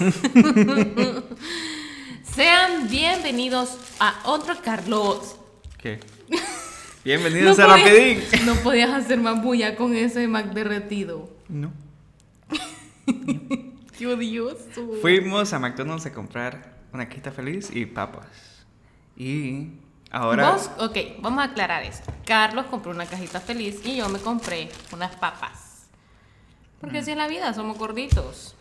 Sean bienvenidos a otro Carlos. ¿Qué? Bienvenidos No a Rapidín. No podías hacer más bulla con ese Mac derretido. No. Qué odioso. Fuimos a McDonald's a comprar una quita feliz y papas. Y ahora. Vos, ok, vamos a aclarar esto. Carlos compró una cajita feliz y yo me compré unas papas. Porque Mm. así es la vida, somos gorditos.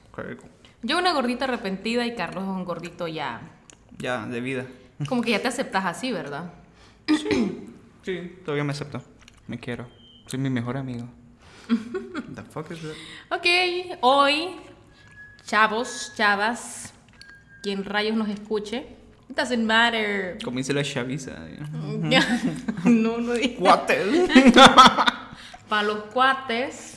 Yo una gordita arrepentida y Carlos es un gordito ya. Ya, de vida. Como que ya te aceptas así, ¿verdad? Sí, todavía me acepto. Me quiero. Soy mi mejor amigo. The fuck is that? Ok, hoy, chavos, chavas, quien rayos nos escuche, it doesn't matter. Como dice la chaviza. no, no digas. Guates. Para los cuates.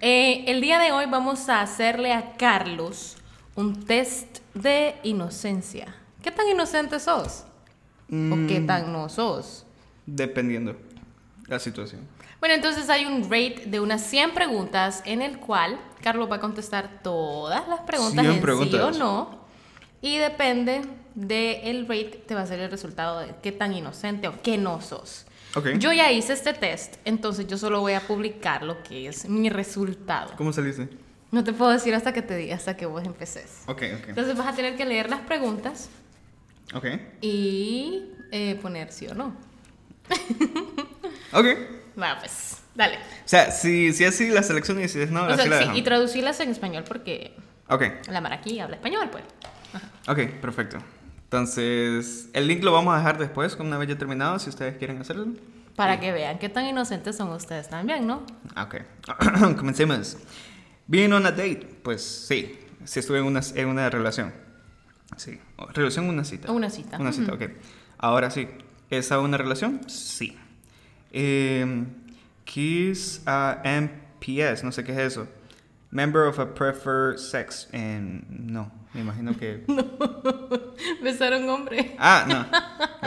Eh, el día de hoy vamos a hacerle a Carlos un test de inocencia. ¿Qué tan inocente sos? ¿O qué tan no sos? Dependiendo la situación. Bueno, entonces hay un rate de unas 100 preguntas en el cual Carlos va a contestar todas las preguntas 100 en sí o preguntas. no. Y depende del rate, te va a ser el resultado de qué tan inocente o qué no sos. Ok. Yo ya hice este test, entonces yo solo voy a publicar lo que es mi resultado. ¿Cómo saliste? No te puedo decir hasta que te diga, hasta que vos empeces. Ok, ok. Entonces vas a tener que leer las preguntas Ok. y eh, poner sí o no. Ok. Va, pues, dale. O sea, si, si así la selección y si es no, O sea, la sí, y traducirlas en español porque Ok, la maraquí habla español, pues. ok, perfecto. Entonces, el link lo vamos a dejar después, una vez ya terminado, si ustedes quieren hacerlo. Para que vean qué tan inocentes son ustedes también, ¿no? Ah, Ok, comencemos. ¿Being on a date? Pues sí, sí estuve en una, en una relación. Sí, relación una cita. Una cita. Una cita, ok. Ahora sí, ¿es a una relación? Sí. Eh, kiss a MPS, no sé qué es eso. Member of a preferred sex. Eh, no, me imagino que... Besar a un hombre. Ah, no.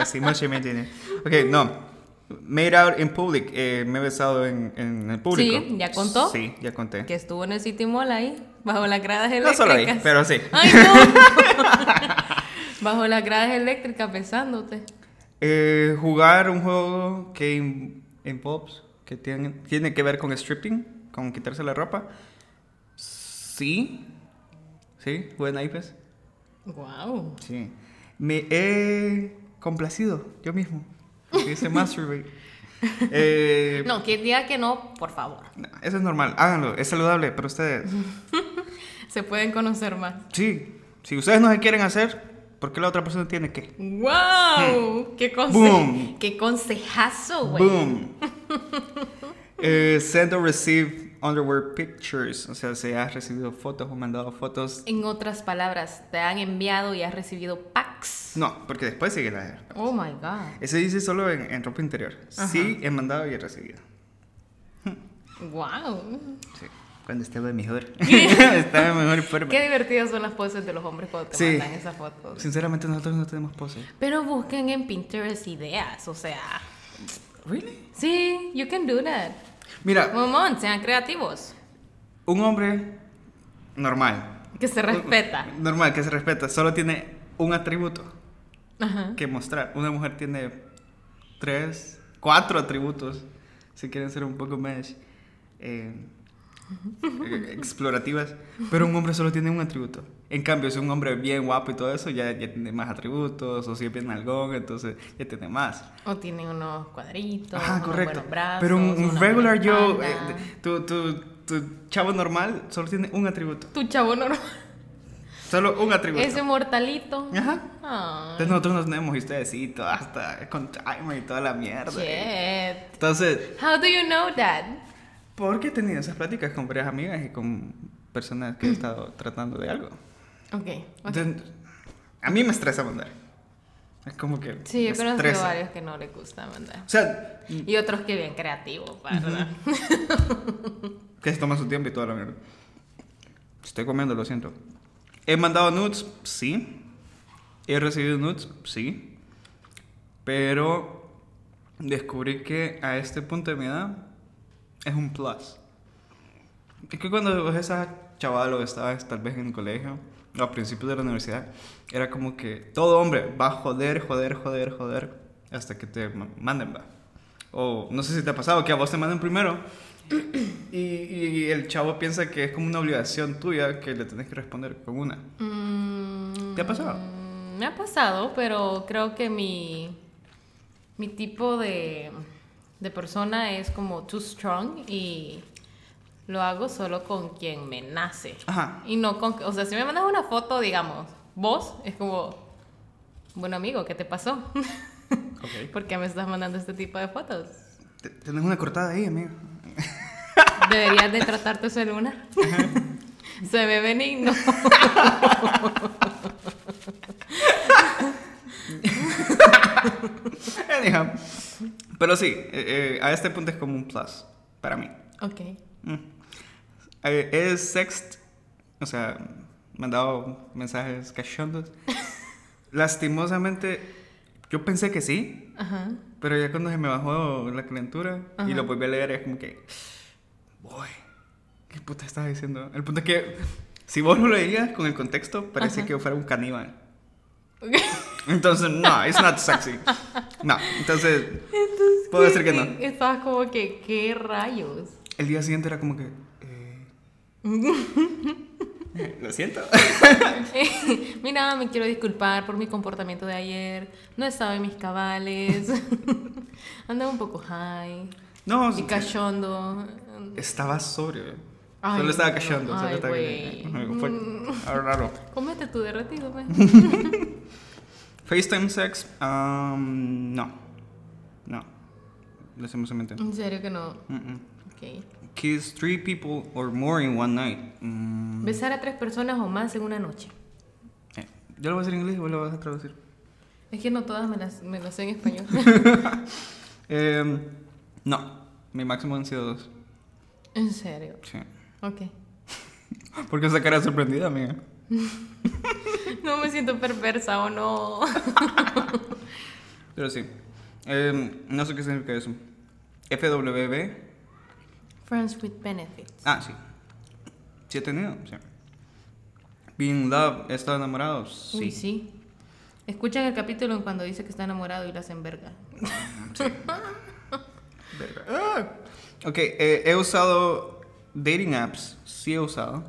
Así mucho me entiende. Ok, no. Made out in public. Eh, me he besado en, en el público. Sí, ¿ya contó? Sí, ya conté. Que estuvo en el City Mall ahí, bajo las gradas No eléctricas. solo ahí, pero sí. ¡Ay, no! bajo las gradas eléctricas besándote. Eh, jugar un juego que in- involves, que tiene, tiene que ver con stripping, con quitarse la ropa. Sí. Sí, jugué naipes. Wow. Sí. Me he complacido yo mismo. Dice masturbate. Eh, No, quien diga que no, por favor. eso es normal, háganlo, es saludable para ustedes. Se pueden conocer más. Sí, si ustedes no se quieren hacer, ¿por qué la otra persona tiene que? ¡Wow! ¡Qué, conse- Boom. ¡Qué consejazo, güey! Boom. Eh, send or receive underwear pictures. O sea, se has recibido fotos o mandado fotos. En otras palabras, te han enviado y has recibido packs. No, porque después sigue la Oh my god. Ese dice solo en, en ropa interior. Ajá. Sí, he mandado y he recibido. Wow. Sí. Cuando estaba mejor. estaba mejor forma. Qué divertidas son las poses de los hombres cuando te Sí. mandan esas fotos. Sinceramente, nosotros no tenemos pose. Pero busquen en Pinterest ideas, o sea. ¿Really? Sí, you can do that. Mira, Momón, sean creativos. un hombre normal. Que se respeta. Normal, que se respeta. Solo tiene un atributo. Ajá. que mostrar. Una mujer tiene tres, cuatro atributos, si quieren ser un poco más eh, explorativas, pero un hombre solo tiene un atributo. En cambio, si un hombre bien guapo y todo eso, ya, ya tiene más atributos, o si es bien algón, entonces ya tiene más. O tienen unos cuadritos, Ah, unos correcto. buenos brazos, pero un, una regular yo, eh, tu, tu, tu chavo normal, solo tiene un atributo. Tu chavo normal. Solo un atributo. Ese mortalito. Ajá. Ay, Entonces nosotros nos tenemos y ustedes sí, hasta con timer y toda la mierda. shit. Entonces, How do you know that? Porque he tenido esas pláticas con varias amigas y con personas que he estado tratando de algo. Ok. ok. Entonces, a mí me estresa mandar. Es como que. Sí, yo conozco varios que no les gusta mandar. O sea, Y otros que bien creativos, ¿verdad? que se toma su tiempo y toda la mierda. Estoy comiendo, lo siento. He mandado nudes, sí. He recibido nudes, sí. Pero descubrí que a este punto de mi edad es un plus. Es que cuando ves esas chaval o estabas tal vez en el colegio o a principios de la universidad, era como que todo hombre va a joder, joder, joder, joder hasta que te ma- manden, va. O no sé si te ha pasado que a vos te manden primero y, y el chavo piensa que es como una obligación tuya que le tenés que responder con una. Mm, ¿Te ha pasado? Me ha pasado, pero creo que mi, mi tipo de, de persona es como too strong y lo hago solo con quien me nace. Ajá. Y no con... O sea, si me mandas una foto, digamos, vos, es como... Bueno, amigo, ¿qué te pasó? Ok. ¿Por qué me estás mandando este tipo de fotos? Te- Tenés una cortada ahí, amigo. Deberías de tratar tu celular. Se ve benigno. Anyhow. Pero sí, eh, eh, a este punto es como un plus para mí. Ok. Mm. Eh, es sext, o sea, me han dado mensajes cachondos. Lastimosamente, yo pensé que sí, Ajá. pero ya cuando se me bajó la calentura y Ajá. lo volví a leer, es como que, boy, ¿qué puta estás diciendo? El punto es que, si vos lo leías con el contexto, parecía Ajá. que fuera un caníbal. Entonces, no, it's not sexy. No, entonces, puedo decir que no. Estabas como que, ¿qué rayos? El día siguiente era como que. eh, Lo siento. Mira, me quiero disculpar por mi comportamiento de ayer. No estaba en mis cabales. Andaba un poco high. No, Y cachondo. estaba sobrio. Ay, solo estaba no. cachando. Solo Ay, estaba. Fue raro. Comete tu derretido, me. FaceTime sex. um, no. No. Lastimosamente. En serio que no. Mm, mm. Ok. Kiss three people or more in one night. Mm, Besar a tres personas o más en una noche. eh, Yo lo voy a decir en inglés y vos lo vas a traducir. Es que no todas me las, me las sé en español. Em, no. Mi máximo han sido dos. en serio. Sí. Ok. ¿Por qué esa cara sorprendida, amiga? No me siento perversa o no. Pero sí. Em, no sé qué significa eso. FWB. Friends with benefits. Ah, sí. Sí he tenido, sí. Being in love, ¿he estado enamorado? Sí. Uy, sí. Escuchan el capítulo en cuando dice que está enamorado y la hacen verga. Sí. Verga. Ah. Ok, eh, he usado dating apps. Sí he usado.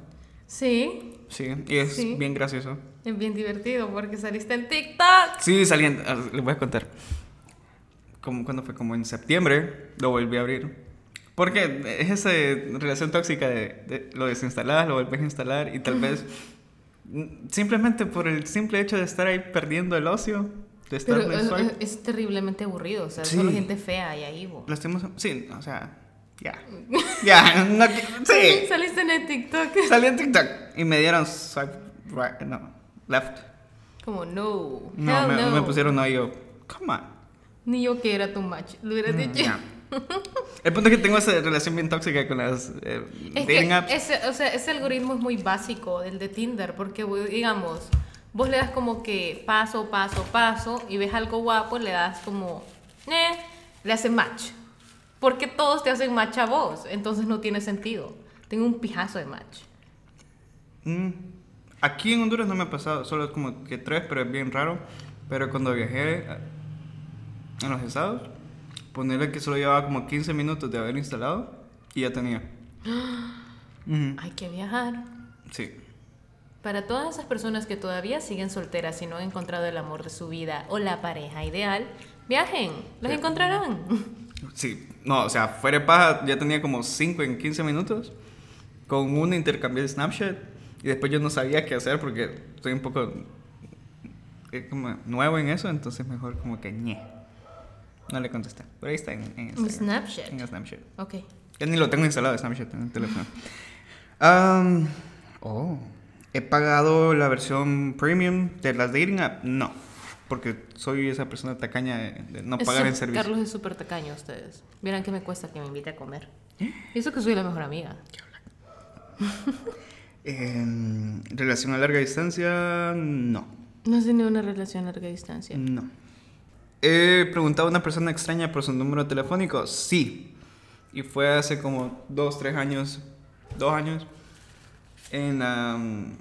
Sí, Sí, y es Sí. bien gracioso. es bien divertido porque saliste en TikTok. Sí, saliendo. ah, Les voy a contar. Como, cuando fue como en septiembre, lo volví a abrir. Porque es esa relación tóxica de, de lo desinstalás, lo volvés a instalar y tal vez simplemente por el simple hecho de estar ahí perdiendo el ocio, de estar Pero en es, es- terriblemente aburrido, o sea, Sí. solo gente fea y ahí. Lastimos- Sí, o sea, ya. Ya, no sí. Saliste en el TikTok. Salí en TikTok y me dieron swipe right, no, left. Como, no. No, hell me, no. me pusieron no y yo, come on. Ni yo que era tu match. Lo hubieras Mm, dicho. ya. El punto es que tengo esa relación bien tóxica con las eh, Es dating apps. ese, o sea, ese algoritmo es muy básico, el de Tinder, porque digamos, vos le das como que paso, paso, paso, y ves algo guapo, le das como, eh, le haces match. Porque todos te hacen match a vos, entonces no tiene sentido. Tengo un pijazo de match. Mm. Aquí en Honduras no me ha pasado, solo es como que tres, pero es bien raro. Pero cuando viajé a- en los estados, ponerle que solo llevaba como 15 minutos de haber instalado y ya tenía. Hay que viajar. Sí. Para todas esas personas que todavía siguen solteras y no han encontrado el amor de su vida o la pareja ideal, viajen, los Sí. encontrarán. Sí, no, o sea, fuera de paja ya tenía como 5 en 15 minutos. Con un intercambio de Snapchat. Y después yo no sabía qué hacer porque estoy un poco eh, como nuevo en eso, entonces mejor como que ñe. No le contesté. Pero ahí está en, en. Snapchat. En Snapchat. Ok. Ya ni lo tengo instalado Snapchat en el teléfono. Am, oh, he pagado la versión premium de las dating app. No, porque soy esa persona tacaña de, no Es pagar su- en servicio. Carlos es súper tacaño ustedes. Vieran que me cuesta que me invite a comer. Y eso que soy la mejor amiga. En relación a larga distancia, no. No has tenido una relación a larga distancia. No. He preguntado a una persona extraña por su número telefónico. Sí. Y fue hace como dos, tres años. Dos años. En, um,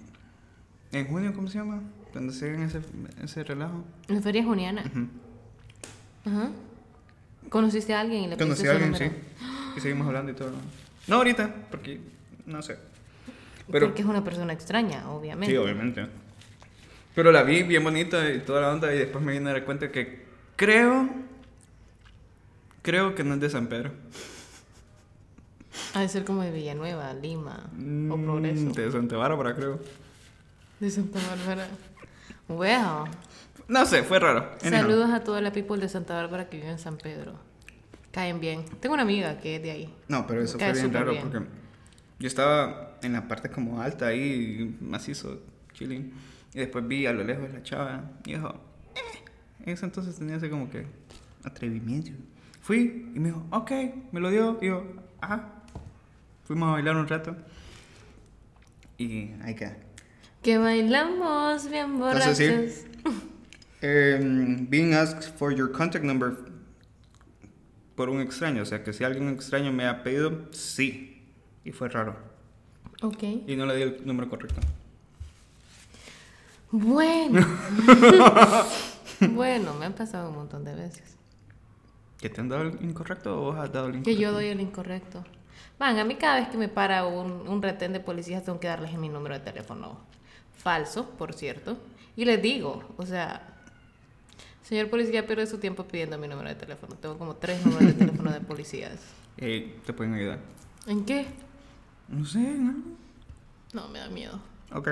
en junio, ¿cómo se llama? Cuando hagan ese, ese relajo. En feria juniana. Ajá. ¿Conociste a alguien y le Conocí a alguien, sí. Y seguimos hablando y todo. No ahorita, porque no sé. Pero, Porque es una persona extraña, obviamente. sí, obviamente. Pero la vi bien bonita y toda la onda y después me vine a dar cuenta que creo, creo que no es de San Pedro. Ha de ser como de Villanueva, Lima o Mm, Progreso. De Santa Bárbara, creo. De Santa Bárbara. Well, No sé, fue raro. Saludos a toda la people de Santa Bárbara que vive en San Pedro. Caen bien. Tengo una amiga que es de ahí. No, pero eso Cae fue bien raro bien. porque yo estaba en la parte como alta ahí, macizo, chilling. Y después vi a lo lejos la chava y dijo, eh. En ese entonces tenía ese como que atrevimiento. Fui y me dijo, ok, me lo dio. Y yo, ajá. Fuimos a bailar un rato. Y ahí queda. Que bailamos bien borrachos. Entonces, Em, being asked for your contact number por un extraño. O sea, que si alguien extraño me ha pedido, sí. Y fue raro. Ok. Y no le di el número correcto. Bueno. bueno, me han pasado un montón de veces. ¿Que te han dado el incorrecto o vos has dado el Que incorrecto? yo doy el incorrecto. Van, a mí cada vez que me para un, un retén de policías tengo que darles mi número de teléfono falso, por cierto. Y les digo, o sea, señor policía, pierde su tiempo pidiendo mi número de teléfono. Tengo como tres números de teléfono de policías. Eh, te pueden ayudar. ¿En qué? No sé, algo. No, me da miedo. Ok.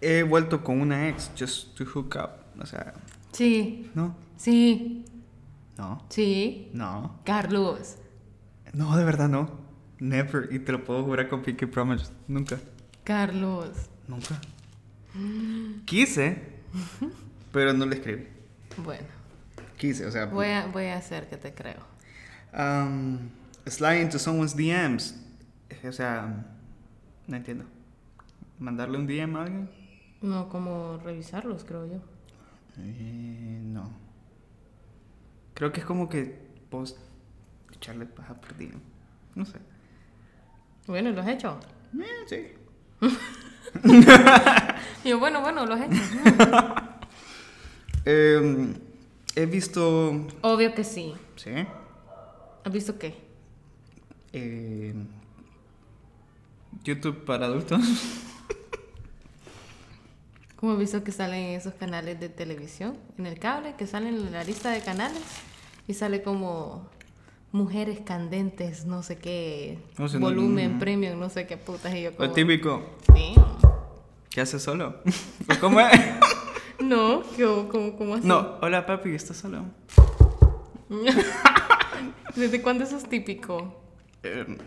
He vuelto con una ex just to hook up. O sea, Sí, no, sí, no, sí. no. Carlos. No, de verdad no. Never. Y te lo puedo jurar con Pinky Promise. Nunca. Carlos. Nunca. Quise, pero no le escribí. Bueno, Quise, o sea. voy a, voy a hacer que te creo. Um, slide into someone's DMs. O sea, no entiendo. ¿Mandarle un DM a alguien? No, como revisarlos, creo yo. Eh, no. Creo que es como que post echarle paja por DM. No sé. Bueno, ¿lo has hecho? Eh, sí. Y yo, bueno, bueno, lo has hecho. Eh, he visto. Obvio que sí. Sí. ¿Has visto qué? Eh, YouTube para adultos. ¿Cómo has visto que salen esos canales de televisión en el cable? Que salen en la lista de canales y sale como mujeres candentes, no sé qué, No sé, no- volumen, no. premium, no sé qué putas. Y yo Lo como... típico. Sí. ¿Qué haces solo? ¿O ¿Cómo es? No, ¿cómo, cómo, cómo así? No, hola papi, ¿estás solo? ¿Desde cuándo eso es típico? Eh,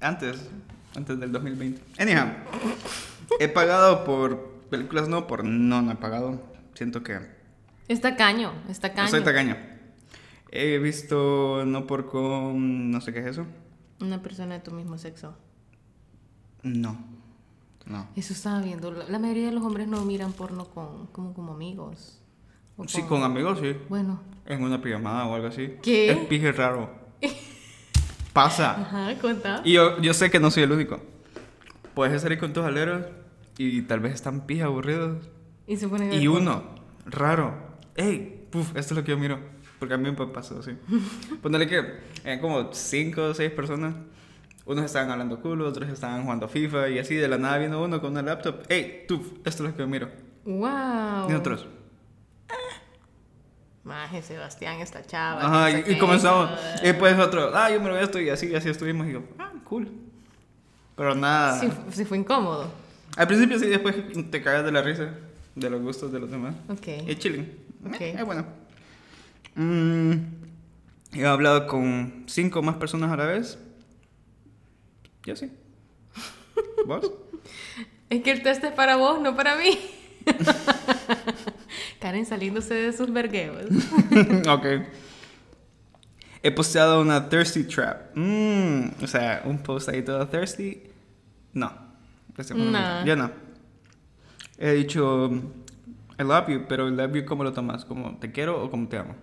antes, antes del 2020. Anyhow, he pagado por películas, no, por no, no he pagado. Siento que Está caño, está caño. no soy tacaño. He visto no por con, no sé qué es eso. Una persona de tu mismo sexo. No, no. Eso estaba viendo. La, mayoría de los hombres no miran porno con, como, como amigos. O Sí, con amigos, sí. Bueno. En una pijamada o algo así. ¿Qué? Es pije raro. Pasa. Ajá, cuenta. Y yo, yo sé que no soy el único. Puedes salir con tus aleros y tal vez están pija aburridos. Y se ponen a Y ver uno, raro. Ey, puf, esto es lo que yo miro. Porque a mí me pasó así. Ponerle que eran como cinco o seis personas. Unos estaban hablando culo, otros estaban jugando FIFA y así de la nada vino uno con una laptop. Ey, tú, esto es lo que yo miro. Wow. Y otros. Maje, Sebastián, esta chava. Ajá, y, y comenzamos. Y después otro, ah, yo miro esto y así, así estuvimos. Y yo, ah, cool. Pero nada. Sí, sí fue incómodo. Al principio sí, después te cagas de la risa de los gustos de los demás. Ok. Es chilling. Ok. Eh, es bueno. Mm, he hablado con cinco más personas a la vez. Yo sí. ¿Vos? Es que el test es para vos, no para mí. Karen saliéndose de sus vergueos. ok. He posteado una thirsty trap. Mm, o sea, un post ahí todo thirsty. No. Momento. Yo no. He dicho I love you, pero I love you, ¿cómo lo tomas? ¿Como te quiero o como te amo?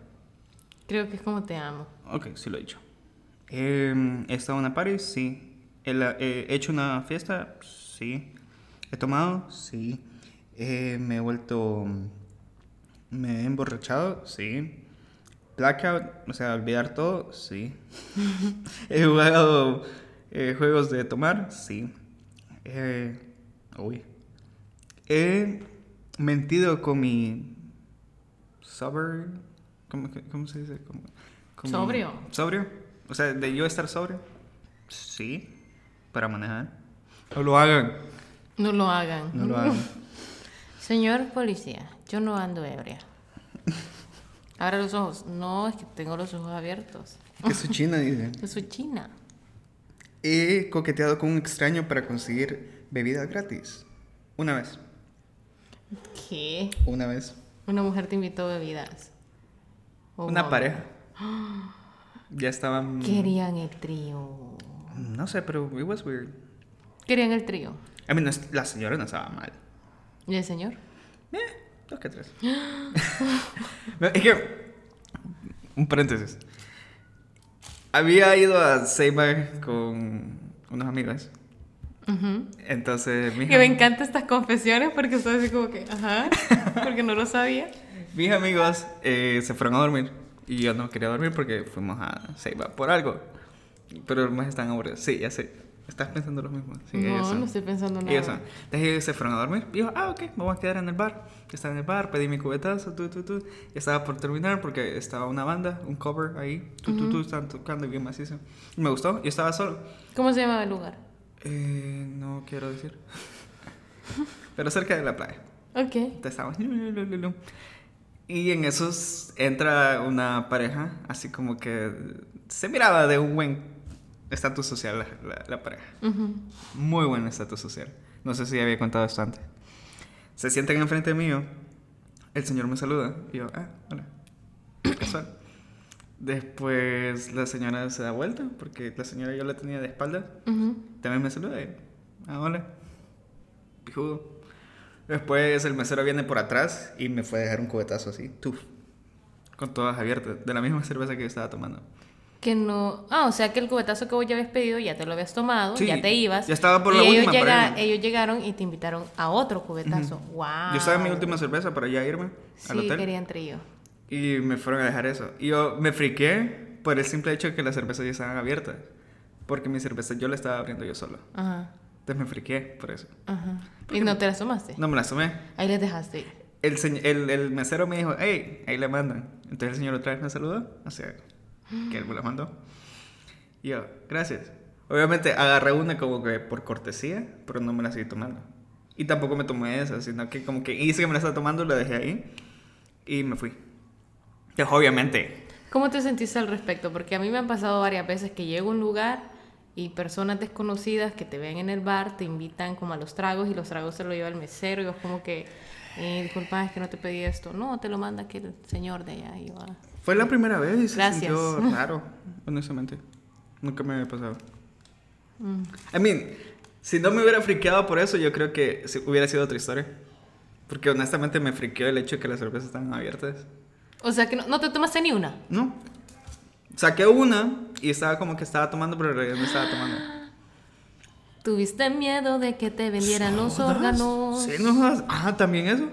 Creo que es como te amo. Ok, sí lo he dicho. Eh, ¿He estado en una party? Sí. ¿He, he hecho una fiesta? Sí. ¿He tomado? Sí. Eh, me he vuelto... Me he emborrachado, sí. Blackout, o sea, olvidar todo, sí. he jugado eh, juegos de tomar, sí. Eh, uy. He mentido con mi sober, ¿cómo, cómo se dice? Sobrio. Sobrio. O sea, de yo estar sobrio. Sí. Para manejar. No lo hagan. No lo hagan. No lo hagan. Señor policía, yo no ando ebria. Abra los ojos. No, es que tengo los ojos abiertos. Que su china dice. Yo soy china. He coqueteado con un extraño para conseguir bebidas gratis. Una vez. ¿Qué? Una vez. Una mujer te invitó bebidas. Oh, Una pareja. Ya estaban. Querían el trío. No sé, pero it was weird. Querían el trío. I mean, no es- la señora no estaba mal. ¿Y el señor? Eh, dos que tres. es que. Un paréntesis. Había ido a Seiba con unos amigos. Ujú. Entonces, mis, Que me encantan estas confesiones porque soy así como que, ajá, porque no lo sabía. mis amigos eh, se fueron a dormir. Y yo no quería dormir porque fuimos a Seiba por algo. Pero los más están aburridos. Sí, ya sé. ¿Estás pensando lo mismo? Sí, no, no estoy pensando nada. Ellos son. Entonces ellos se fueron a dormir. Y yo, ah, ok, me voy a quedar en el bar. Estaba en el bar, pedí mi cubetazo, tú, tú, tú. Y estaba por terminar porque estaba una banda, un cover ahí. Tú, tú, tú, estaban tocando bien macizo. Y me gustó. Yo estaba solo. ¿Cómo se llamaba el lugar? Eh, no quiero decir. Pero cerca de la playa. Ok. Entonces estábamos. Y en esos entra una pareja, así como que se miraba de un buen estatus social la, la- la pareja. Ujú. Muy buen estatus social. No sé si había contado esto antes. Se sientan enfrente mío. El señor me saluda. Y yo, ah, hola. Casual. Después la señora se da vuelta, porque la señora yo la tenía de espaldas. Ujú. También me saluda. y, ah, hola. Pijudo. Después el mesero viene por atrás y me fue a dejar un cubetazo así. Tuf. Con todas abiertas. De la misma cerveza que yo estaba tomando. Que no. Ah, o sea que el cubetazo que vos ya habías pedido ya te lo habías tomado, Sí, ya te ibas. ya estaba por y la ellos última para llega-. Ellos llegaron y te invitaron a otro cubetazo. ¡Wow! Yo estaba en mi última cerveza para ya irme al Sí, hotel. querían trío. Y me fueron a dejar eso. Y yo me friqué por el simple hecho de que las cervezas ya estaban abiertas. Porque mi cerveza yo la estaba abriendo yo solo. Ajá. Entonces me friqué por eso. Ajá. ¿Y no te las tomaste? No me las tomé. Ahí les dejaste. El, el, el mesero me dijo, hey, ahí le mandan. Entonces el señor otra vez me saludó. O sea, que él me la mandó. Y yo, gracias. Obviamente agarré una como que por cortesía, pero no me la seguí tomando. Y tampoco me tomé esa, sino que como que hice que me la estaba tomando, la dejé ahí y me fui. Que obviamente ¿Cómo te sentiste al respecto? Porque a mí me han pasado varias veces que llego a un lugar y personas desconocidas que te ven en el bar te invitan como a los tragos y los tragos se lo lleva el mesero y vos como que, eh, disculpa, es que no te pedí esto. No, te lo manda aquí el señor de allá. Y ah. Fue la primera vez y se Gracias. sintió raro, honestamente. Nunca me había pasado. Mm. I mean, si no me hubiera friqueado por eso, yo creo que hubiera sido otra historia. Porque honestamente me friqueó el hecho de que las cervezas estaban abiertas. O sea que no, no te tomaste ni una. No. Saqué una y estaba como que estaba tomando, pero en realidad no estaba tomando. Tuviste miedo de que te vendieran los órganos. Sí, no jodas. Ah, también eso.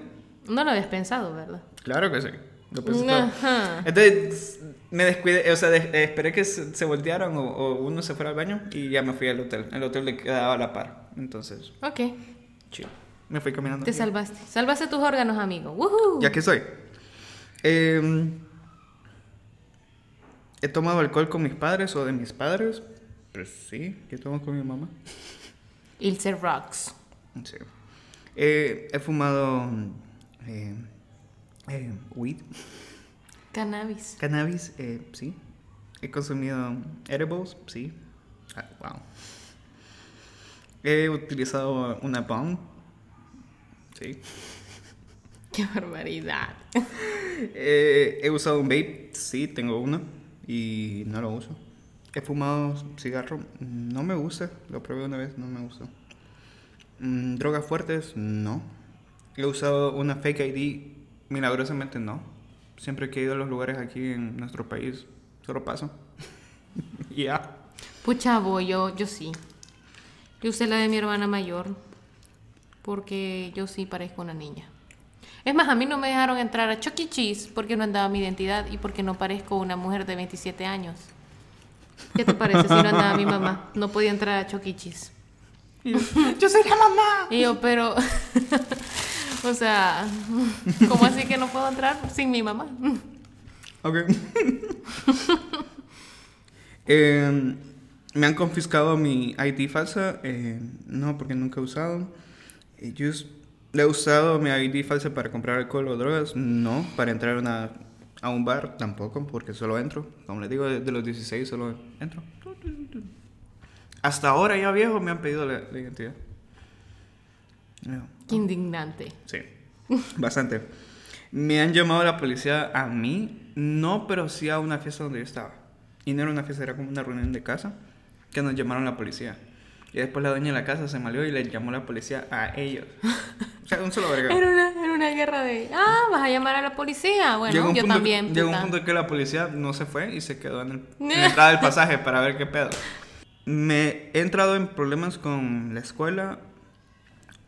No lo habías pensado, ¿verdad? Claro que sí. Lo pensé todo. Ajá. Entonces me descuidé, o sea, de- eh, esperé que se, se voltearan o, o uno se fuera al baño y ya me fui al hotel. El hotel le quedaba a la par. Entonces, Ok, chido. Me fui caminando. te salvaste. Salvaste tus órganos, amigo. ¡Woohoo! Ya que soy. Eh, ¿He tomado alcohol con mis padres o de mis padres? Pues sí, yo tomo con mi mamá. Ilse Rocks. Sí. Eh, he fumado eh, weed, Cannabis. cannabis, eh, sí. He consumido edibles, sí. Ah, wow. He utilizado una bomb, sí. ¡Qué barbaridad! Eh, he usado un vape, sí, tengo uno y no lo uso. He fumado cigarro, no me gusta, lo probé una vez, no me gustó. Mm, Drogas fuertes, no. He usado una fake ID, milagrosamente no. Siempre que he ido a los lugares aquí en nuestro país, solo paso. Ya. Pucha, bo, yo, yo sí. Yo usé la de mi hermana mayor. porque yo sí parezco una niña. Es más, a mí no me dejaron entrar a Chuck E. Cheese porque no andaba mi identidad y porque no parezco una mujer de 27 años. ¿Qué te parece si no andaba mi mamá? No podía entrar a Chuck E. Cheese. Y yo, yo soy la mamá. Y yo, pero... o sea, ¿cómo así que no puedo entrar sin mi mamá? Ok. Eh, me han confiscado mi ID falsa. eh, no, porque nunca he usado. Yo he usado mi ID falsa para comprar alcohol o drogas. No, para entrar a, una- a un bar tampoco, porque solo entro. Como les digo, desde los 16 solo entro. Hasta ahora ya viejo me han pedido la, la identidad. Qué indignante. Sí, bastante. Me han llamado la policía a mí, no, pero sí a una fiesta donde yo estaba. Y no era una fiesta, era como una reunión de casa, que nos llamaron la policía. Y después la dueña de la casa se malió y le llamó la policía a ellos. O sea, un solo verga. Era una, era una guerra de... Ah, vas a llamar a la policía. Bueno, yo punto- también. Llegó un punto que la policía no se fue y se quedó en, el, en la entrada del pasaje para ver qué pedo. Me he entrado en problemas con la escuela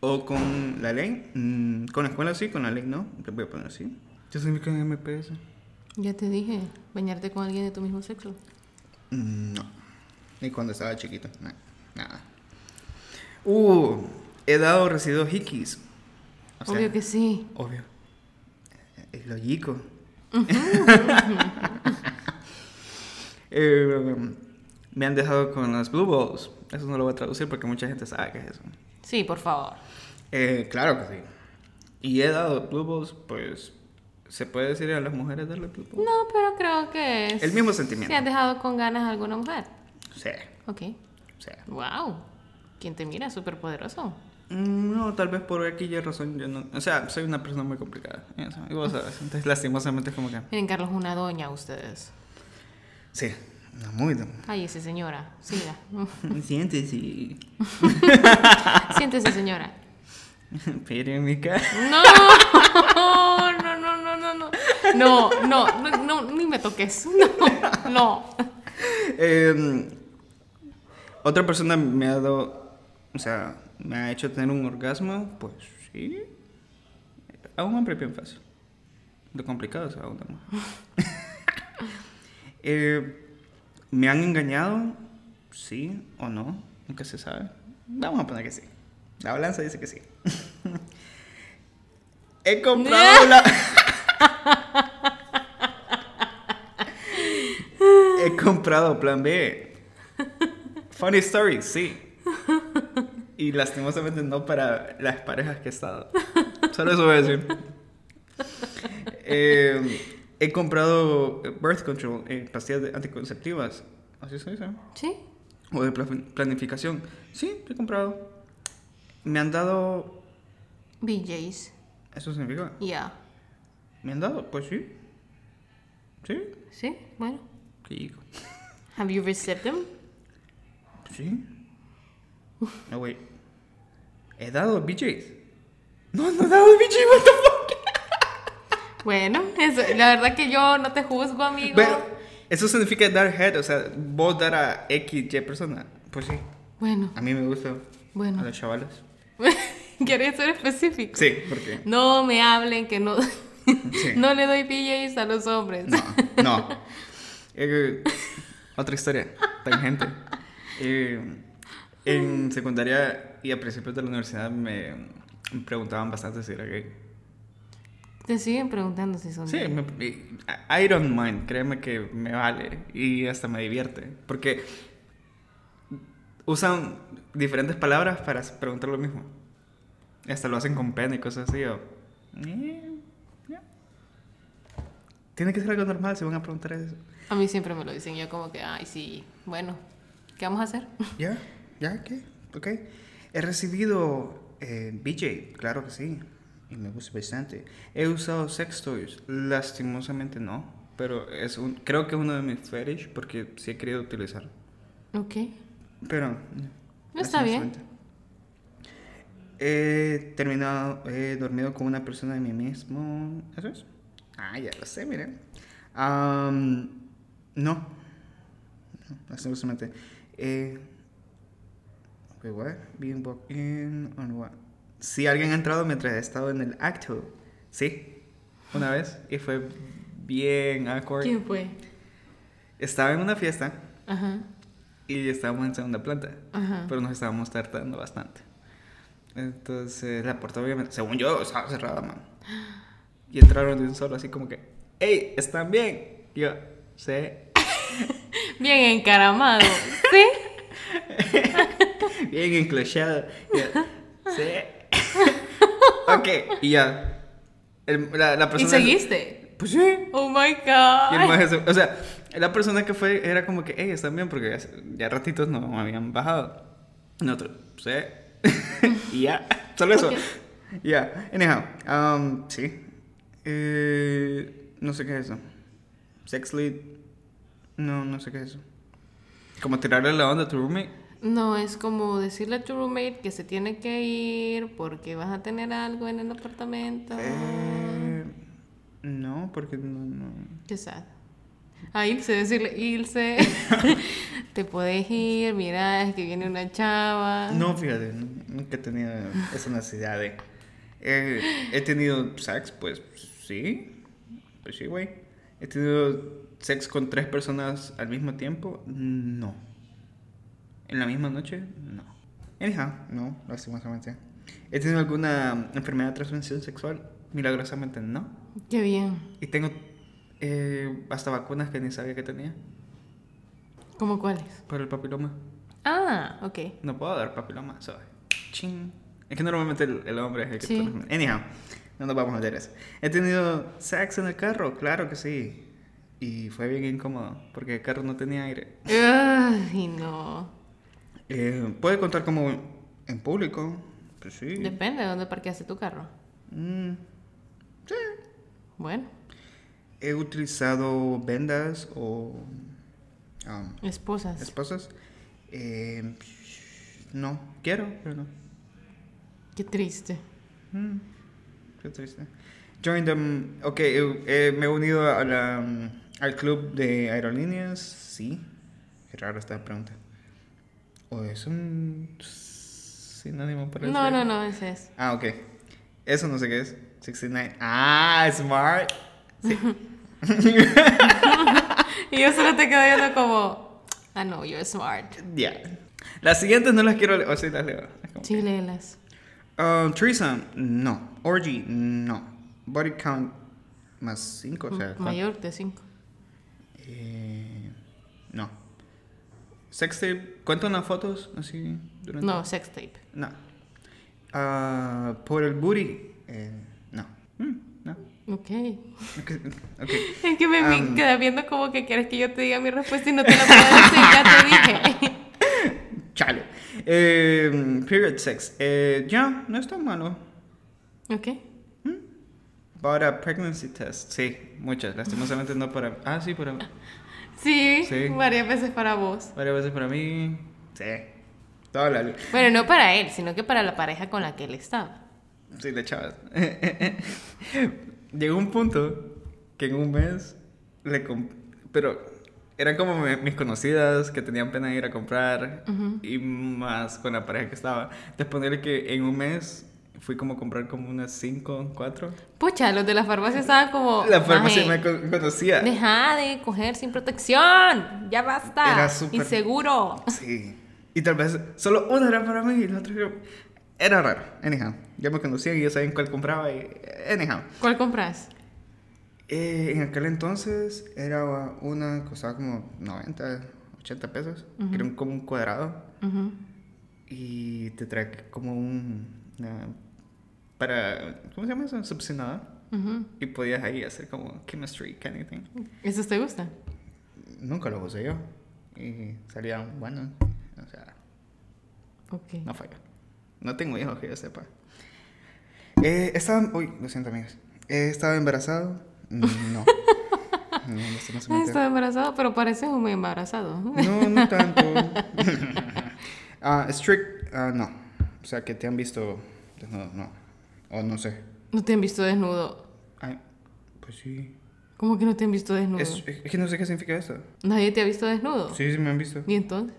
o con la ley. Mm, con la escuela sí, con la ley no. Le voy a poner así. ¿Qué significa MPS? Ya te dije, bañarte con alguien de tu mismo sexo. Mm, No. Ni cuando estaba chiquito. na- Nada. Uh, he dado residuos hikis. O sea, Obvio que sí. Obvio. Es lógico. Eh, me han dejado con las blue balls. Eso no lo voy a traducir porque mucha gente sabe qué es eso. Sí, por favor. Eh, claro que sí. Y he dado blue balls, pues. ¿Se puede decir a las mujeres darle blue balls? No, pero creo que es... El mismo sentimiento. ¿Se has dejado con ganas a alguna mujer? Sí, Ok. sí. Wow. ¿Quién te mira? Súper poderoso. Mm, No, tal vez por aquí ya razón. Yo no, o sea, soy una persona muy complicada. y vos sabes. Entonces, lastimosamente, es como que. Miren, Carlos, una doña ustedes. Sí, no, muy. Cállese, señora. Siga. Siéntese. Siéntese, señora. Pero mi cara. No, no, no, no, no, no. No, no, no, no, ni me toques. No, no. Eh, otra persona me ha dado, o sea, me ha hecho tener un orgasmo, pues sí. A un hombre bien fácil. Lo complicado es a una mujer. Eh, ¿Me han engañado? Sí o no, nunca se sabe. Vamos a poner que sí. La balanza dice que sí. He comprado la... He comprado plan B. Funny story, sí. Y lastimosamente no para las parejas que he estado. Solo eso voy a decir. Eh, he comprado birth control, eh, pastillas de- anticonceptivas. ¿Así se dice? ¿Sí? O de pla- planificación. Sí, he comprado. Me han dado. BJs. ¿Eso significa? Ya. ¿Me han dado? Pues sí. Sí. ¿Sí? Bueno. Sí. Have you received them? Sí. No, wait. ¿He dado BJs? No, no he dado BJs, what the fuck. Bueno, eso, la verdad que yo no te juzgo, amigo. Pero, eso significa dar head, o sea, vos dar a X, Y persona. Pues sí. Bueno, A mí me gusta. Bueno. A los chavalos. ¿quieres ser específico? Sí, porque. No me hablen que no, Sí. no le doy BJs a los hombres. No, no. Eh, otra historia, tangente. Eh, en secundaria y a principios de la universidad me, me preguntaban bastante si era gay. Te siguen preguntando si son Sí, me, I don't mind, créeme que me vale y hasta me divierte. Porque usan diferentes palabras para preguntar lo mismo. Hasta lo hacen con pena y cosas así. o, ya. Tiene que ser algo normal si van a preguntar eso. A mí siempre me lo dicen, yo como que, ay, sí, bueno, ¿qué vamos a hacer? ¿Ya? ¿Ya? ¿Qué? Ok. He recibido eh, BJ, claro que sí. Y me gusta bastante. He usado sex toys, lastimosamente no. Pero es un, creo que es uno de mis fetish porque sí he querido utilizar. Ok. Pero. No está bien. He terminado, he dormido con una persona de mí mismo. ¿Eso es? Ah, ya lo sé, miren. Am, no. No, lastimosamente. Eh, wait, what? Being walked in on what? Si alguien ha entrado mientras he estado en el acto. Sí, una vez. Y fue bien awkward. ¿Quién fue? Estaba en una fiesta Ajá. y estábamos en segunda planta. Ajá. Pero nos estábamos tratando bastante. Entonces la puerta obviamente, según yo, estaba cerrada, man. Y entraron de un solo así como que, ¡Ey! ¿Están bien? Y yo, sí. Bien encaramado. ¿Sí? Bien enclochado. Y yo, sí. Ok, y ya. El- la, la ¿Y persona... seguiste? Pues sí. Oh my Y el god. maje se- o sea, la persona que fue era como que, hey, están bien, porque ya, ya ratitos no habían bajado. Nosotros, sí. y ya, solo eso. Ok. Ya, anyhow, um, sí. Eh, no sé qué es eso. Sex lead. No, no sé qué es eso. Como tirarle la onda a tu roommate. No, es como decirle a tu roommate que se tiene que ir porque vas a tener algo en el apartamento. Eh, no, porque no, no. Qué sad. A irse, decirle, irse. Te puedes ir, mira, es que viene una chava. No, fíjate, nu- nunca he tenido esa necesidad de... Eh, he tenido sex, pues sí, pues sí, güey. He tenido sex con tres personas al mismo tiempo, no. ¿En la misma noche? No. Anyhow, no, lastimosamente. ¿He tenido alguna enfermedad de transmisión sexual? Milagrosamente no. Qué bien. Y tengo eh, hasta vacunas que ni sabía que tenía ¿Cómo cuáles? para el papiloma. Ah, ok. No puedo dar papiloma, ¿sabes? Ching. Es que normalmente el, el hombre es el que Sí. transmite. Anyhow, no nos vamos a meter eso. He tenido sex en el carro, claro que sí. Y fue bien incómodo, porque el carro no tenía aire. Ay, no. Eh, Puede contar como en público, pues sí. Depende de dónde parqueaste tu carro. Mm, sí. Bueno, He utilizado vendas o um, esposas. esposas. Eh, no, quiero, pero no. Qué triste. Mm, qué triste. Join them. Ok, eh, me he unido a la, mm, al club de aerolíneas. Sí. Qué raro esta pregunta. ¿O es un sinónimo para No, eso? no, no, ese es. Ah, ok. Eso no sé qué es. 69. Ah, smart. Sí. Y yo solo te quedo viendo como, ah, no, you're smart. Ya. Las siguientes no las quiero leer. O sí las leo. Sí, léelas. Um, threesome, no. Orgy, no. Body count más 5, o sea. ¿cuánto? Mayor de 5. Eh, no. Sex tape, ¿cuentan las fotos así durante? No, sex tape. No. Ah, por el booty, eh, no. Mm, no. Ok. Ok. ok. Es que me queda viendo como que quieres que yo te diga mi respuesta y no te la puedo decir, ya te dije. Chale. Eh, period sex, eh, ya, no es tan malo. ok. Para pregnancy test, sí, muchas. Lastimosamente no para. Ah, sí, para. Sí, Sí. varias veces para vos. Varias veces para mí. Sí. Toda la. Bueno, no para él, sino que para la pareja con la que él estaba. Sí, de chavas. Llegó un punto que en un mes le comp- Pero eran como mi- mis conocidas que tenían pena de ir a comprar y más con la pareja que estaba. De ponerle que en un mes fui como a comprar como unas 5, 4. Pucha, los de la farmacia estaban como. La farmacia "Maje, me con- conocía. Deja de coger sin protección. Ya basta. Era súper- Inseguro. Sí. Y tal vez solo una era para mí y la otra era... Era raro. Anyhow. Ya me conocían y ya sabían cuál compraba y... Anyhow. ¿Cuál compras? Eh, en aquel entonces era una, costaba como 90, 80 pesos, que era un- como un cuadrado, y te trae como un, una- para, ¿cómo se llama eso? Succionador, Ujú. y podías ahí hacer como chemistry, anything. ¿Esos te gustan? Nunca lo usé yo, y salían buenos, o sea, Ok. no falla. No tengo hijos que yo sepa. Eh, estaba, uy, lo siento amigos, Eh, estaba embarazado, no. No, lastimosamente. Estaba embarazado, pero pareces muy embarazado. No, no tanto. Ah, strict, ah, no. O sea, que te han visto desnudo, no. O no sé. No te han visto desnudo. Ay, pues sí. ¿Cómo que no te han visto desnudo? Es, es que no sé qué significa eso. Nadie te ha visto desnudo. Sí, sí me han visto. ¿Y entonces?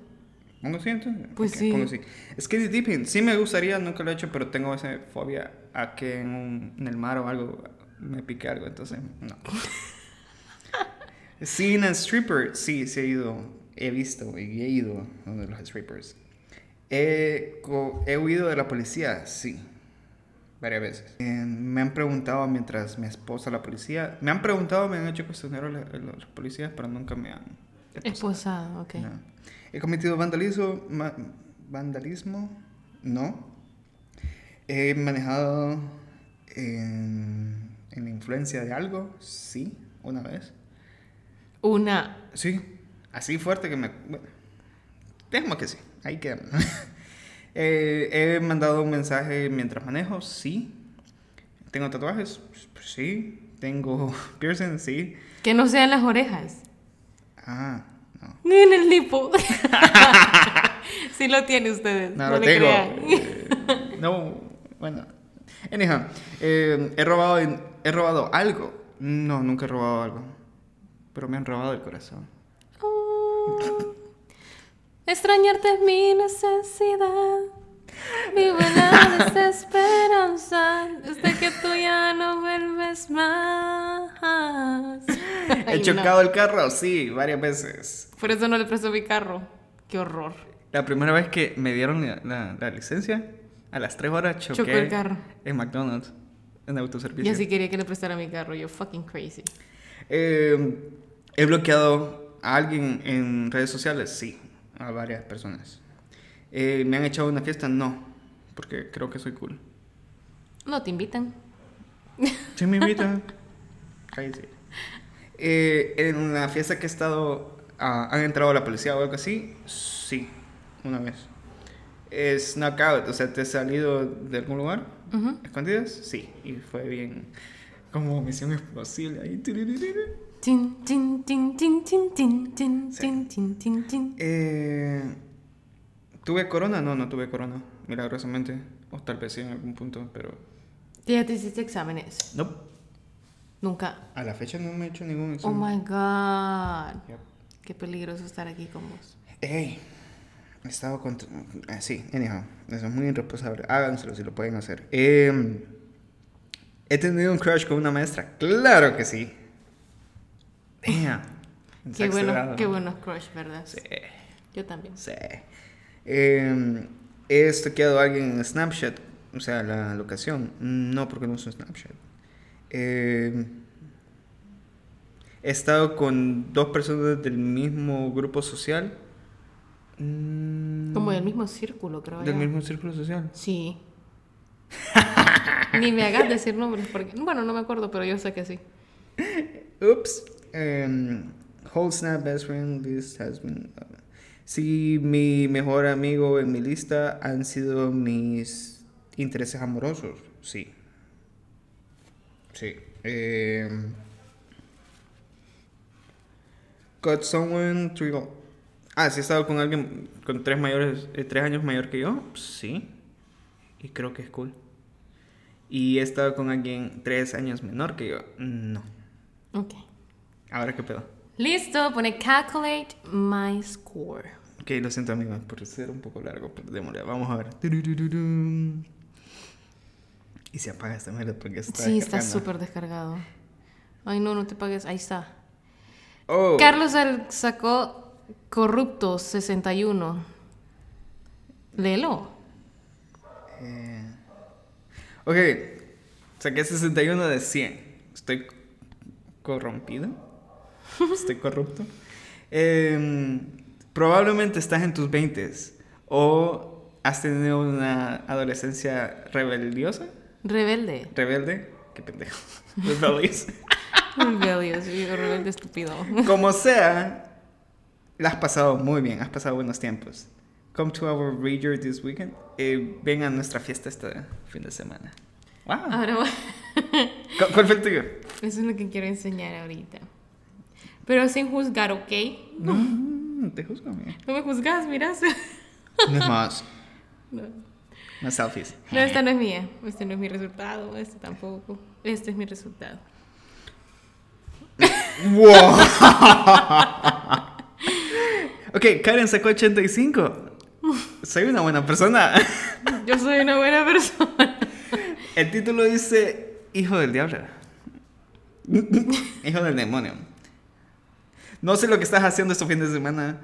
¿Pongo sí entonces? Pues Ok, sí. pongo sí. Skinny dipping, sí me gustaría, nunca lo he hecho, pero tengo esa fobia a que en, un- en el mar o algo me pique algo, entonces no. Scene and stripper, sí, sí he ido, he visto y he ido a uno de los strippers. He, he huido de la policía, sí, varias veces. Eh, me han preguntado mientras mi esposa la policía, me han preguntado, me han hecho cuestionar los, los policías, pero nunca me han Esposado, ok. no. He cometido vandalismo, ma- vandalismo, no. He manejado en, en la influencia de algo, sí, una vez. Una. Sí, así fuerte que me... Bueno, dejemos que sí, ahí quedamos. Eh, he mandado un mensaje mientras manejo, sí. ¿Tengo tatuajes? Pues sí. ¿Tengo piercing? Sí. Que no sean las orejas. Ah, no. Ni en el lipo. sí lo tiene ustedes. No, No, lo tengo. Eh, no, bueno. Anyhow, eh, he, robado, he robado algo. No, nunca he robado algo. Pero me han robado el corazón. Oh, extrañarte es mi necesidad. Vivo en la desesperanza desde que tú ya no vuelves más. He Ay, no. chocado el carro, sí, varias veces. Por eso no le presto mi carro. Qué horror. La primera vez que me dieron la, la- la licencia, a las 3 horas choqué Chocó el carro. en McDonald's, en autoservicio. Y así quería que le prestara mi carro. Yo fucking crazy. Eh, he bloqueado a alguien en redes sociales, sí, a varias personas. Eh, ¿Me han echado una fiesta? No, porque creo que soy cool. No te invitan. Si me invitan, cállese. Eh, en la fiesta que he estado, ah, ¿han entrado la policía o algo así? Sí, una vez. Es knockout, o sea, ¿te has salido de algún lugar? Ujú. ¿Escondidas? Sí, y fue bien como misión explosiva ahí. Tin, tin, tin, tin, tin, tin, tin, Sí. tin, tin, tin, tin. Eh, ¿Tuve corona? No, no tuve corona, milagrosamente. O tal vez sí en algún punto, pero... ¿Ya te hiciste exámenes? No, Nunca. a la fecha no me he hecho ningún Oh examen. my god. Yep. Qué peligroso estar aquí con vos. Ey, he estado con... eh, sí, anyhow, eso es muy irresponsable. Háganselo si lo pueden hacer. Eh, ¿He tenido un crush con una maestra? Claro que sí. Qué bueno, qué buenos crush, ¿verdad? Sí, Yo también. sí. Eh, ¿He estoqueado a alguien en Snapchat? O sea, la locación. No, porque no uso Snapchat. Eh, he estado con dos personas del mismo grupo social. Mm, Como del mismo círculo, creo Del mismo círculo social. Sí. Ni me hagas decir nombres porque... Bueno, no me acuerdo, pero yo sé que sí. Oops. Um, whole snap best friend list has been. uh, sí, mi mejor amigo en mi lista han sido mis intereses amorosos. Sí. Sí. Um, got someone three. Ah, sí he estado con alguien con tres mayores, eh, tres años mayor que yo. Sí. Y creo que es cool. Y he estado con alguien tres años menor que yo. No. Ok. Ahora qué pedo. Listo, pone calculate my score. Ok, lo siento amigos por ser un poco largo, pero démosle, vamos a ver. Y se apaga esta mierda porque está sí, está súper descargado. Ay, no, no te pagues. Ahí está. Oh, Carlos sacó corrupto 61. Léelo. eh, ok, saqué 61 de 100. Estoy corrompido. Estoy corrupto. Em, probablemente estás en tus 20 o has tenido una adolescencia rebeldiosa. Rebelde. Rebelde. Qué pendejo. Rebellious. Rebellious, rebelde estúpido. Como sea, la has pasado muy bien, has pasado buenos tiempos. Come to our rager this weekend. Eh, ven a nuestra fiesta este fin de semana. Wow. Ahora voy- ¿Cu- ¿Cuál fue el tuyo? Eso es lo que quiero enseñar ahorita. Pero sin juzgar, ¿ok? No, no te juzgo, amiga. No me juzgas, miras. No es más. No. Más selfies. No, esta no es mía. Este no es mi resultado. Este tampoco. Este es mi resultado. ¡Wow! ok, Karen sacó 85. soy una buena persona. Yo soy una buena persona. El título dice Hijo del Diablo. Hijo del demonio. No sé lo que estás haciendo este fin de semana,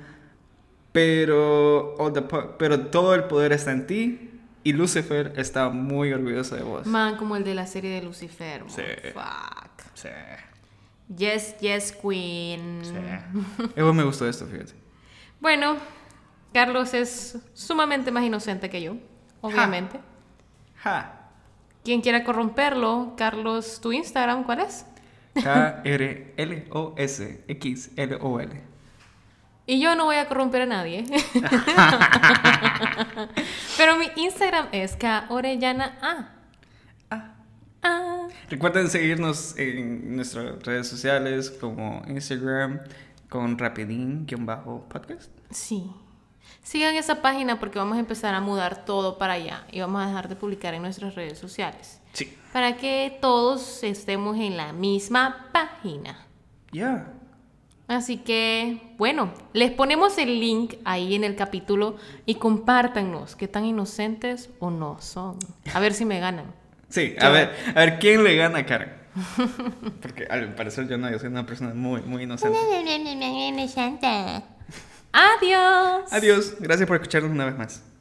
pero, all the po- pero todo el poder está en ti y Lucifer está muy orgulloso de vos. Man, como el de la serie de Lucifer. Sí. Fuck. Sí, Yes, yes, queen. sí. Eso me gustó esto, fíjate. Bueno, Carlos es sumamente más inocente que yo, obviamente. Ja. Quien quiera corromperlo, Carlos, ¿tu Instagram cuál es? K-R-L-O-S-X-L-O-L. Y yo no voy a corromper a nadie. Pero mi Instagram es K Orellana A. Ah. Ah. Recuerden seguirnos en nuestras redes sociales como Instagram con rapidín-podcast. Sí. Sigan esa página porque vamos a empezar a mudar todo para allá y vamos a dejar de publicar en nuestras redes sociales. Para que todos estemos en la misma página. Ya. Así que, bueno, les ponemos el link ahí en el capítulo y compártanos qué tan inocentes o no son. A ver si me ganan. Sí, a ver, a ver quién le gana a Karen. Porque al parecer yo no, yo soy una persona muy, muy inocente. Adiós. Adiós, gracias por escucharnos una vez más.